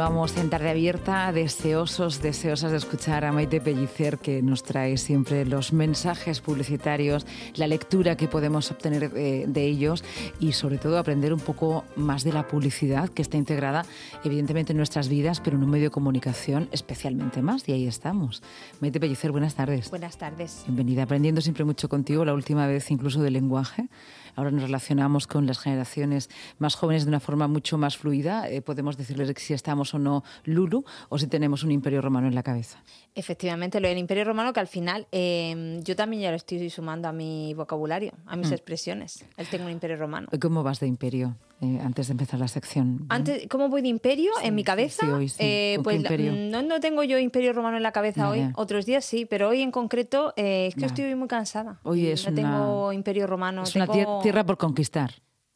Continuamos en Tarde Abierta, deseosos, deseosas de escuchar a Maite Pellicer, que nos trae siempre los mensajes publicitarios, la lectura que podemos obtener de, de, ellos y sobre todo aprender un poco más de la publicidad que está integrada evidentemente en nuestras vidas, pero en un medio de comunicación especialmente más. Y ahí estamos. Maite Pellicer, buenas tardes. Buenas tardes. Bienvenida, aprendiendo siempre mucho contigo, la última vez incluso del lenguaje. Ahora nos relacionamos con las generaciones más jóvenes de una forma mucho más fluida. Eh, podemos decirles si estamos o no Lulu o si tenemos un imperio romano en la cabeza. Efectivamente, lo del imperio romano que al final eh, yo también ya lo estoy sumando a mi vocabulario, a mis mm. expresiones. Él tengo un imperio romano. ¿Cómo vas de imperio? Eh, antes de empezar la sección. Antes, ¿Cómo voy de imperio en mi cabeza? Sí, hoy sí. Eh, pues no, no, tengo yo imperio romano en la cabeza hoy. Otros días sí, pero hoy en concreto eh, es que estoy muy cansada. Hoy es no tengo imperio romano. Es una tierra por conquistar.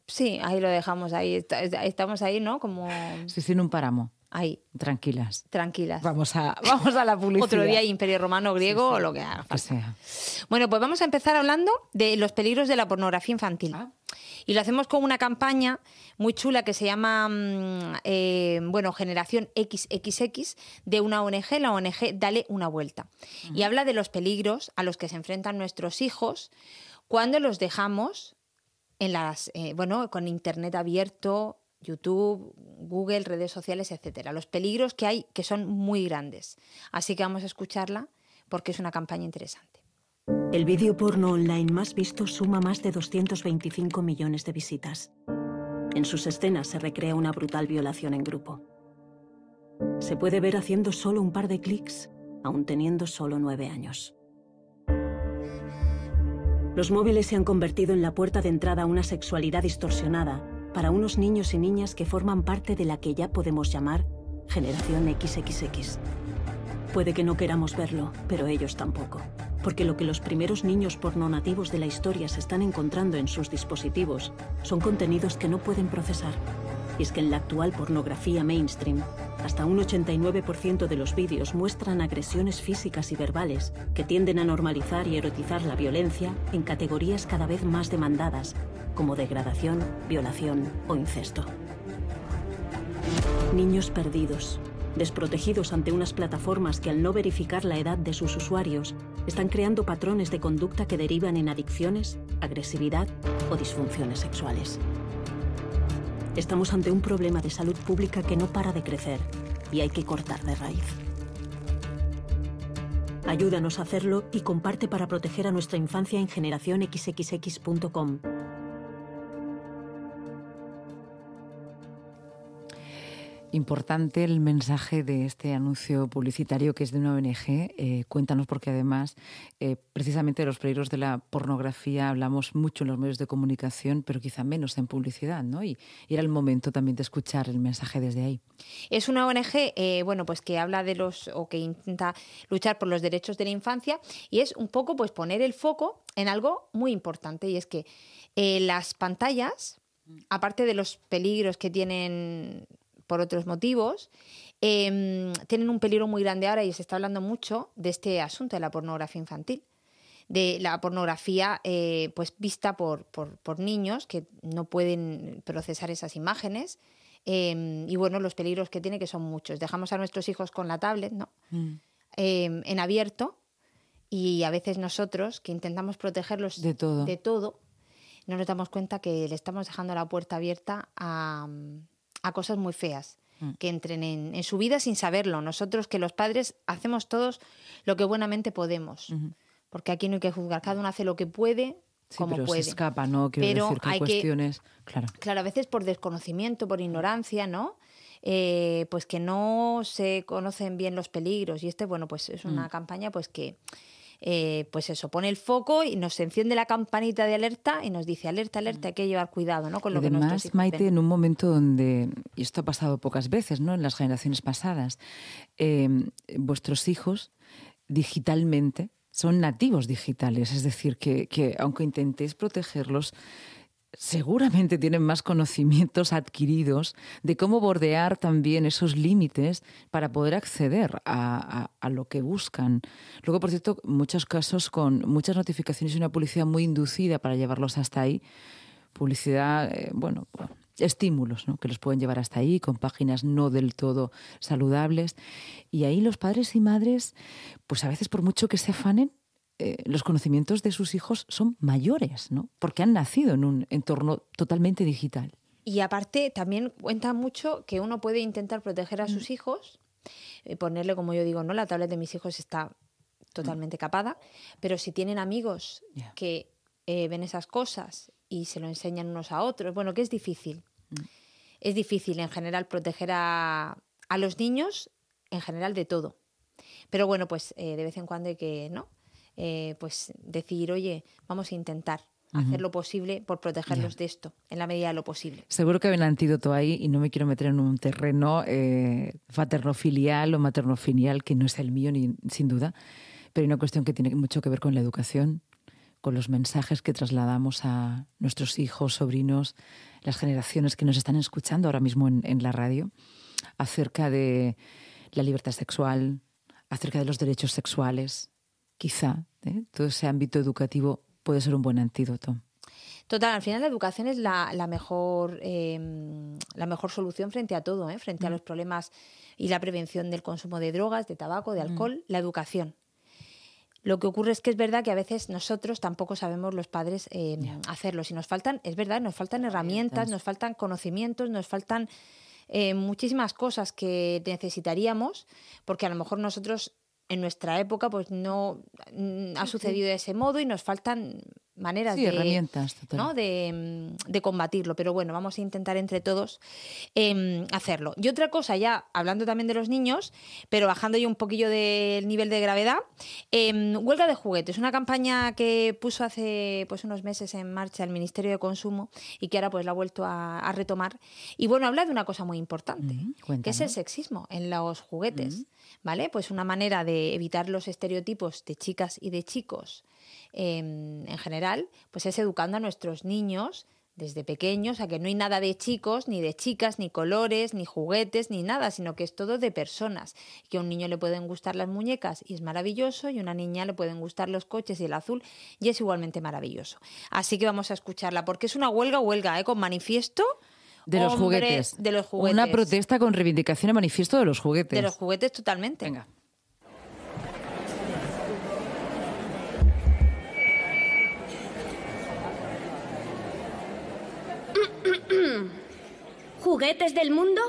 Sí, ahí lo dejamos, ahí estamos ahí, ¿no? Como... Sí, sin un páramo. Ahí. Tranquilas. Tranquilas. Vamos a, vamos a la publicidad. Otro día Imperio Romano, griego o lo que haga. Que sea. Bueno, pues vamos a empezar hablando de los peligros de la pornografía infantil. Ah. Y lo hacemos con una campaña muy chula que se llama mm, eh, bueno, Generación XXX de una ONG, la ONG Dale una vuelta. Y habla de los peligros a los que se enfrentan nuestros hijos cuando los dejamos en las, eh, bueno, con internet abierto, YouTube, Google, redes sociales, etcétera. Los peligros que hay que son muy grandes. Así que vamos a escucharla porque es una campaña interesante. El vídeo porno online más visto suma más de 225 millones de visitas. En sus escenas se recrea una brutal violación en grupo. Se puede ver haciendo solo un par de clics, aún teniendo solo nueve años. Los móviles se han convertido en la puerta de entrada a una sexualidad distorsionada para unos niños y niñas que forman parte de la que ya podemos llamar generación XXX. Puede que no queramos verlo, pero ellos tampoco porque lo que los primeros niños porno nativos de la historia se están encontrando en sus dispositivos son contenidos que no pueden procesar. Y es que en la actual pornografía mainstream, hasta un 89% de los vídeos muestran agresiones físicas y verbales que tienden a normalizar y erotizar la violencia en categorías cada vez más demandadas, como degradación, violación o incesto. Niños perdidos, desprotegidos ante unas plataformas que al no verificar la edad de sus usuarios, están creando patrones de conducta que derivan en adicciones, agresividad o disfunciones sexuales. Estamos ante un problema de salud pública que no para de crecer y hay que cortar de raíz. Ayúdanos a hacerlo y comparte para proteger a nuestra infancia en generacionxxx.com. Importante el mensaje de este anuncio publicitario que es de una ONG. Eh, cuéntanos porque además eh, precisamente de los peligros de la pornografía hablamos mucho en los medios de comunicación, pero quizá menos en publicidad, ¿no? Y, era el momento también de escuchar el mensaje desde ahí. Es una ONG, eh, bueno, pues que habla de los o que intenta luchar por los derechos de la infancia y es un poco, pues poner el foco en algo muy importante y es que las pantallas aparte de los peligros que tienen por otros motivos, em, tienen un peligro muy grande ahora y se está hablando mucho de este asunto de la pornografía infantil de la pornografía eh, pues vista por, por, niños que no pueden procesar esas imágenes em, y bueno los peligros que tiene que son muchos. Dejamos a nuestros hijos con la tablet no mm. em, en abierto y a veces nosotros que intentamos protegerlos de todo. de todo no nos damos cuenta que le estamos dejando la puerta abierta a a cosas muy feas mm. que entren en, su vida sin saberlo. Nosotros que los padres hacemos todos lo que buenamente podemos, porque aquí no hay que juzgar, cada uno hace lo que puede. como pero puede. se escapa, ¿no? Quiero decir que hay cuestiones. claro. claro, a veces por desconocimiento, por ignorancia, ¿no? Eh, pues que no se conocen bien los peligros. Y este, bueno, pues es una mm. campaña pues que eh, pues eso, pone el foco y nos enciende la campanita de alerta y nos dice alerta, alerta, hay que llevar cuidado ¿no? con lo Además, que Maite, en un momento donde, y esto ha pasado pocas veces ¿no? en las generaciones pasadas, eh, vuestros hijos digitalmente son nativos digitales, es decir, que, que aunque intentéis protegerlos, seguramente tienen más conocimientos adquiridos de cómo bordear también esos límites para poder acceder a, lo que buscan. Luego, por cierto, muchos casos con muchas notificaciones y una publicidad muy inducida para llevarlos hasta ahí. Publicidad, eh, bueno, estímulos ¿no? que los pueden llevar hasta ahí, con páginas no del todo saludables. Y ahí los padres y madres, pues a veces por mucho que se afanen, eh, los conocimientos de sus hijos son mayores, ¿no? porque han nacido en un entorno totalmente digital. Y aparte, también cuenta mucho que uno puede intentar proteger a sus mm. hijos, eh, ponerle, como yo digo, no, la tablet de mis hijos está totalmente capada, pero si tienen amigos que eh, ven esas cosas y se lo enseñan unos a otros, bueno, que es difícil. Mm. Es difícil en general proteger a, a, los niños, en general de todo. Pero bueno, pues de vez en cuando hay que, ¿no? Eh, pues decir, oye, vamos a intentar hacer lo posible por protegerlos de esto, en la medida de lo posible. Seguro que hay un antídoto ahí y no me quiero meter en un terreno eh, filial o materno-filial que no es el mío, ni, sin duda, pero hay una cuestión que tiene mucho que ver con la educación, con los mensajes que trasladamos a nuestros hijos, sobrinos, las generaciones que nos están escuchando ahora mismo en la radio, acerca de la libertad sexual, acerca de los derechos sexuales, quizá ¿eh? todo ese ámbito educativo puede ser un buen antídoto. Total, al final la educación es la, mejor, em, la mejor solución frente a todo, ¿eh? frente a mm. los problemas y la prevención del consumo de drogas, de tabaco, de mm. alcohol, la educación. Lo que ocurre es que es verdad que a veces nosotros tampoco sabemos los padres em, hacerlo. Si nos faltan, es verdad, nos faltan herramientas, nos faltan conocimientos, nos faltan eh, muchísimas cosas que necesitaríamos, porque a lo mejor nosotros en nuestra época pues no mm, ha sucedido de ese modo y nos faltan maneras de, herramientas, ¿no? de, mm, de, combatirlo. Pero bueno, vamos a intentar entre todos em, hacerlo. Y otra cosa, ya hablando también de los niños, pero bajando yo un poquillo del nivel de gravedad, em, huelga de juguetes, una campaña que puso hace pues unos meses en marcha el Ministerio de Consumo y que ahora pues la ha vuelto a, retomar. Y bueno, habla de una cosa muy importante, que es el sexismo en los juguetes. ¿Vale? Pues una manera de evitar los estereotipos de chicas y de chicos Em, en general, pues es educando a nuestros niños desde pequeños a que no hay nada de chicos, ni de chicas, ni colores, ni juguetes, ni nada, sino que es todo de personas. Que a un niño le pueden gustar las muñecas y es maravilloso, y a una niña le pueden gustar los coches y el azul y es igualmente maravilloso. Así que vamos a escucharla, porque es una huelga, huelga, ¿eh? con manifiesto. De los juguetes. De los juguetes. Una protesta con reivindicación y manifiesto de los juguetes. De los juguetes totalmente. Venga. ¿Juguetes del mundo?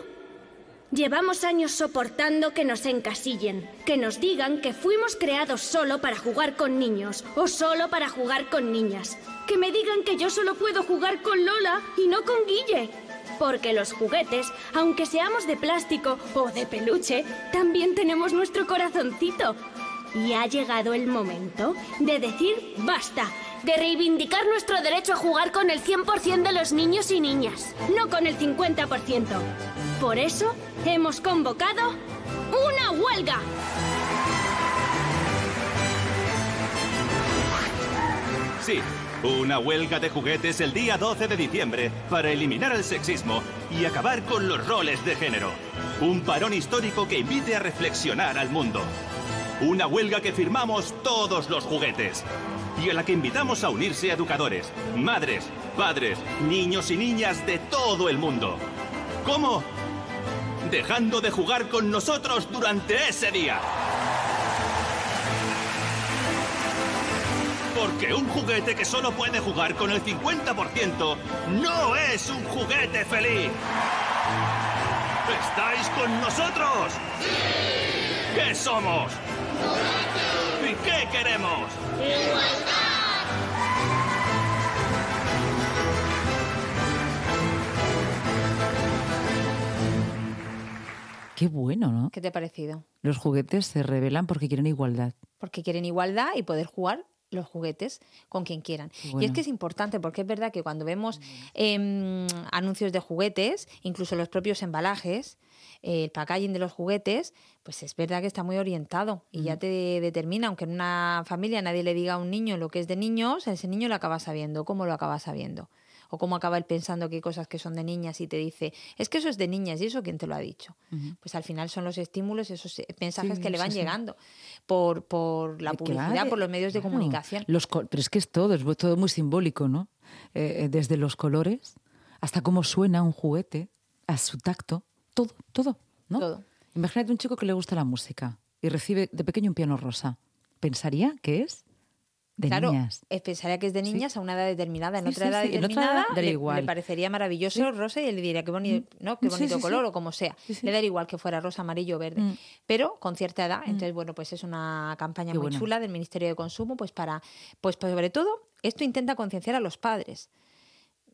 Llevamos años soportando que nos encasillen, que nos digan que fuimos creados solo para jugar con niños o solo para jugar con niñas. Que me digan que yo solo puedo jugar con Lola y no con Guille. Porque los juguetes, aunque seamos de plástico o de peluche, también tenemos nuestro corazoncito. Y ha llegado el momento de decir basta de reivindicar nuestro derecho a jugar con el 100% de los niños y niñas, no con el 50%. Por eso hemos convocado una huelga. Sí, una huelga de juguetes el día 12 de diciembre para eliminar el sexismo y acabar con los roles de género. Un parón histórico que invite a reflexionar al mundo. Una huelga que firmamos todos los juguetes y a la que invitamos a unirse educadores, madres, padres, niños y niñas de todo el mundo. ¿Cómo? Dejando de jugar con nosotros durante ese día. Porque un juguete que solo puede jugar con el 50% no es un juguete feliz. ¿Estáis con nosotros? ¡Sí! ¿Qué somos? ¿Y qué queremos? ¡Igualdad! Qué bueno, ¿no? ¿Qué te ha parecido? Los juguetes se revelan porque quieren igualdad. Porque quieren igualdad y poder jugar los juguetes con quien quieran. Y es que es importante porque es verdad que cuando vemos em, anuncios de juguetes, incluso los propios embalajes, el packaging de los juguetes, pues es verdad que está muy orientado y ya te determina, aunque en una familia nadie le diga a un niño lo que es de niños, ese niño lo acaba sabiendo, cómo lo acaba sabiendo o cómo acaba él pensando que hay cosas que son de niñas y te dice, es que eso es de niñas y eso quién te lo ha dicho. Pues al final son los estímulos, esos mensajes que le van llegando por, por la publicidad, por los medios de comunicación. Los, pero es que es todo, es todo muy simbólico, ¿no? Eh, eh, desde los colores hasta cómo suena un juguete, a su tacto, todo, todo, ¿no? Todo. Imagínate un chico que le gusta la música y recibe de pequeño un piano rosa. ¿Pensaría que es de claro, niñas? eh, pensaría que es de niñas a una edad determinada. En Sí, otra sí, edad otra determinada edad daría le, igual. le parecería maravilloso rosa y él le diría qué bonito, ¿no? qué bonito color o como sea. Le daría igual que fuera rosa, amarillo o verde. Mm. Pero con cierta edad, entonces bueno, pues es una campaña Qué muy chula del Ministerio de Consumo, pues para, pues sobre todo, esto intenta concienciar a los padres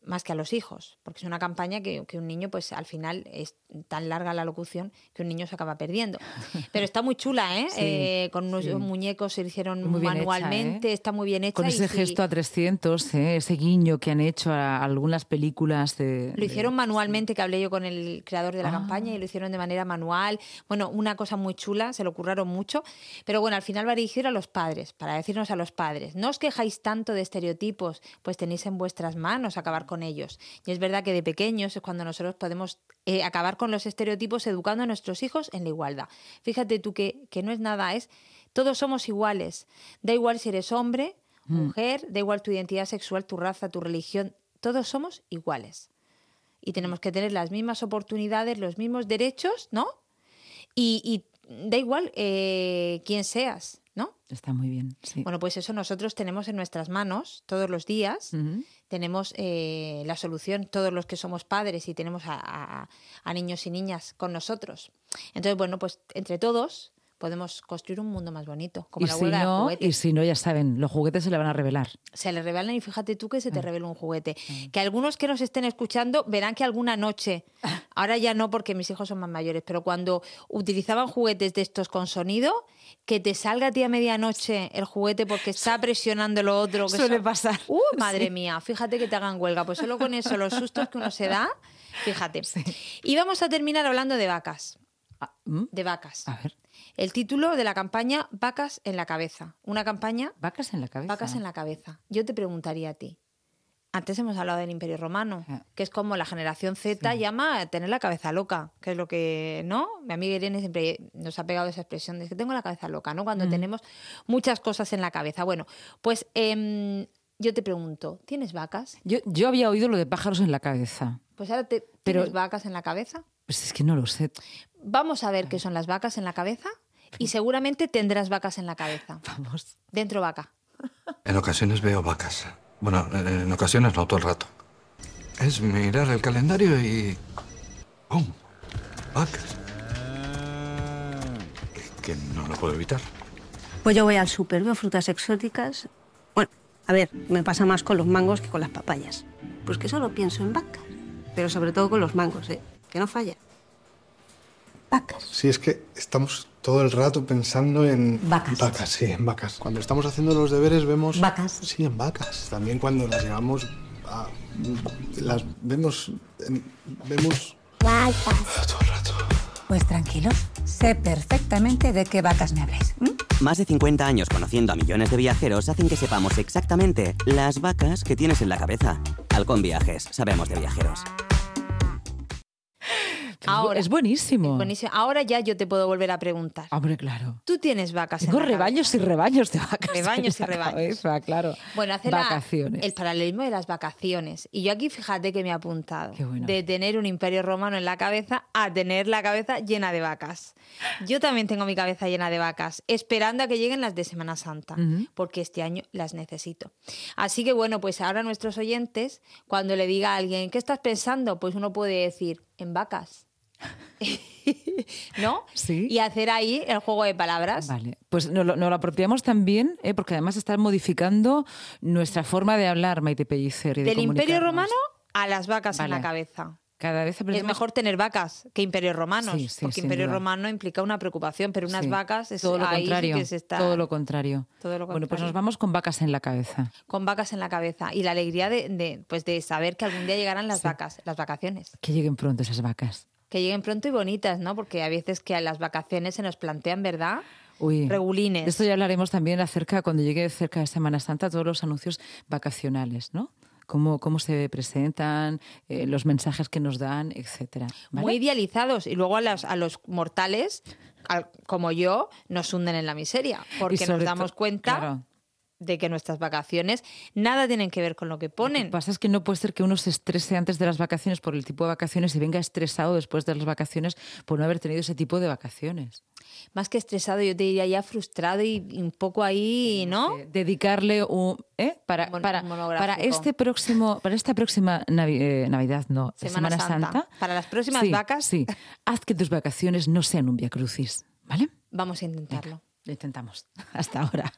más que a los hijos, porque es una campaña que, que un niño, pues al final es tan larga la locución que un niño se acaba perdiendo. Pero está muy chula, ¿eh? Sí, Eh, con unos sí. muñecos se hicieron Muy bien hecha, manualmente, ¿eh? está muy bien hecha. Con y ese sí, gesto a 300, ¿eh? ese guiño que han hecho a algunas películas de... Lo hicieron manualmente, que hablé yo con el creador de la Ah. campaña y lo hicieron de manera manual. Bueno, una cosa muy chula, se lo curraron mucho. Pero bueno, al final va dirigido a los padres, para decirnos a los padres, no os quejáis tanto de estereotipos, pues tenéis en vuestras manos acabar con ellos. Y es verdad que de pequeños es cuando nosotros podemos eh, acabar con los estereotipos educando a nuestros hijos en la igualdad. Fíjate tú que, que no es nada, es todos somos iguales. Da igual si eres hombre, mujer, da igual tu identidad sexual, tu raza, tu religión, todos somos iguales y tenemos que tener las mismas oportunidades, los mismos derechos, ¿no? Y, y da igual eh, quién seas, ¿no? Está muy bien, sí. Bueno, pues eso nosotros tenemos en nuestras manos todos los días. Tenemos eh, la solución, todos los que somos padres y tenemos a, a- a niños y niñas con nosotros. Entonces, bueno, pues entre todos podemos construir un mundo más bonito, como y, la si de no, y si no, ya saben, los juguetes se le van a revelar. se le revelan y fíjate tú que se te Mm. revela un juguete. Que algunos que nos estén escuchando verán que alguna noche, ahora ya no porque mis hijos son más mayores, pero cuando utilizaban juguetes de estos con sonido, que te salga a ti a medianoche el juguete porque está presionando lo otro. Que Suele pasar. Uh, madre mía, fíjate que te hagan huelga. Pues solo con eso, los sustos que uno se da, fíjate. Y vamos a terminar hablando de vacas. Ah, ¿mm? De vacas. A ver, El título de la campaña, Vacas en la cabeza. Una campaña vacas en la cabeza. Vacas en la cabeza. Yo te preguntaría a ti. Antes hemos hablado del Imperio Romano, Ah. que es como la generación Z llama a tener la cabeza loca, que es lo que, ¿no? Mi amiga Irene siempre nos ha pegado esa expresión de que tengo la cabeza loca, ¿no? Cuando tenemos muchas cosas en la cabeza. Bueno, pues em, yo te pregunto, ¿tienes vacas? Yo, yo había oído lo de pájaros en la cabeza. Pues ahora te, Pero- ¿tienes vacas en la cabeza? Pues es que no lo sé. Vamos a ver qué son las vacas en la cabeza y seguramente tendrás vacas en la cabeza. Vamos. Dentro vaca. En ocasiones veo vacas. Bueno, en ocasiones no todo el rato. Es mirar el calendario y... ¡Pum! Vacas. Que no lo puedo evitar. Pues yo voy al súper, veo frutas exóticas. Bueno, a ver, me pasa más con los mangos que con las papayas. Pues que solo pienso en vacas. Pero sobre todo con los mangos, ¿eh? Que no falla. Vacas. Sí, es que estamos todo el rato pensando en... Vacas. Vacas, sí, en vacas. Cuando estamos haciendo los deberes vemos... Vacas. Sí, en vacas. También cuando las llevamos... a- las vemos... en- vemos... Todo el rato. Pues tranquilos, sé perfectamente de qué vacas me habláis. Más de 50 años conociendo a millones de viajeros hacen que sepamos exactamente las vacas que tienes en la cabeza. Halcón Viajes, sabemos de viajeros. Ahora. es buenísimo. Buenísimo. Ahora ya yo te puedo volver a preguntar. Hombre, claro. Tú tienes vacas Tengo en la cabeza. rebaños y rebaños de vacas. Rebaños en y la rebaños. cabeza, claro. Bueno, hace la- Vacaciones. el paralelismo de las vacaciones. Y yo aquí fíjate que me he apuntado. Qué bueno. De tener un imperio romano en la cabeza a tener la cabeza llena de vacas. Yo también tengo mi cabeza llena de vacas, esperando a que lleguen las de Semana Santa, porque este año las necesito. Así que bueno, pues ahora nuestros oyentes, cuando le diga a alguien, ¿qué estás pensando? Pues uno puede decir, en vacas. ¿No? Sí. Y hacer ahí el juego de palabras. Vale, pues nos lo, nos lo apropiamos también, ¿eh? porque además está modificando nuestra forma de hablar, Maite Pellicer. y de Del imperio romano a las vacas en la cabeza. Cada vez Es mejor tener vacas que imperios romanos, Sí, sí, porque imperio duda. romano implica una preocupación, pero unas Sí. vacas es todo lo ahí contrario. que se está Todo lo contrario. Todo lo Bueno, pues contrario. nos vamos con vacas en la cabeza. con vacas en la cabeza y la alegría de, de, pues de saber que algún día llegarán las vacas, las vacaciones, Que lleguen pronto esas vacas. Que lleguen pronto y bonitas, ¿no? Porque a veces que a las vacaciones se nos plantean, ¿verdad? Uy, Regulines. de esto ya hablaremos también acerca, cuando llegue cerca de Semana Santa, todos los anuncios vacacionales, ¿no? Cómo, cómo se presentan, eh, los mensajes que nos dan, etcétera. ¿vale? Muy idealizados y luego a, las- a los mortales, al- como yo, nos hunden en la miseria, porque nos damos cuenta claro, de que nuestras vacaciones nada tienen que ver con lo que ponen. Lo que pasa es que no puede ser que uno se estrese antes de las vacaciones por el tipo de vacaciones y venga estresado después de las vacaciones por no haber tenido ese tipo de vacaciones. Más que estresado, yo te diría ya frustrado y, y un poco ahí, ¿no? Dedicarle un ¿eh? para, Mon- para, monográfico. para este próximo, para esta próxima Navi- eh, Navidad, no, Semana Santa. Para las próximas Sí, vacas. Sí, haz que tus vacaciones no sean un via crucis, ¿vale? Vamos a intentarlo. Lo intentamos. Hasta ahora.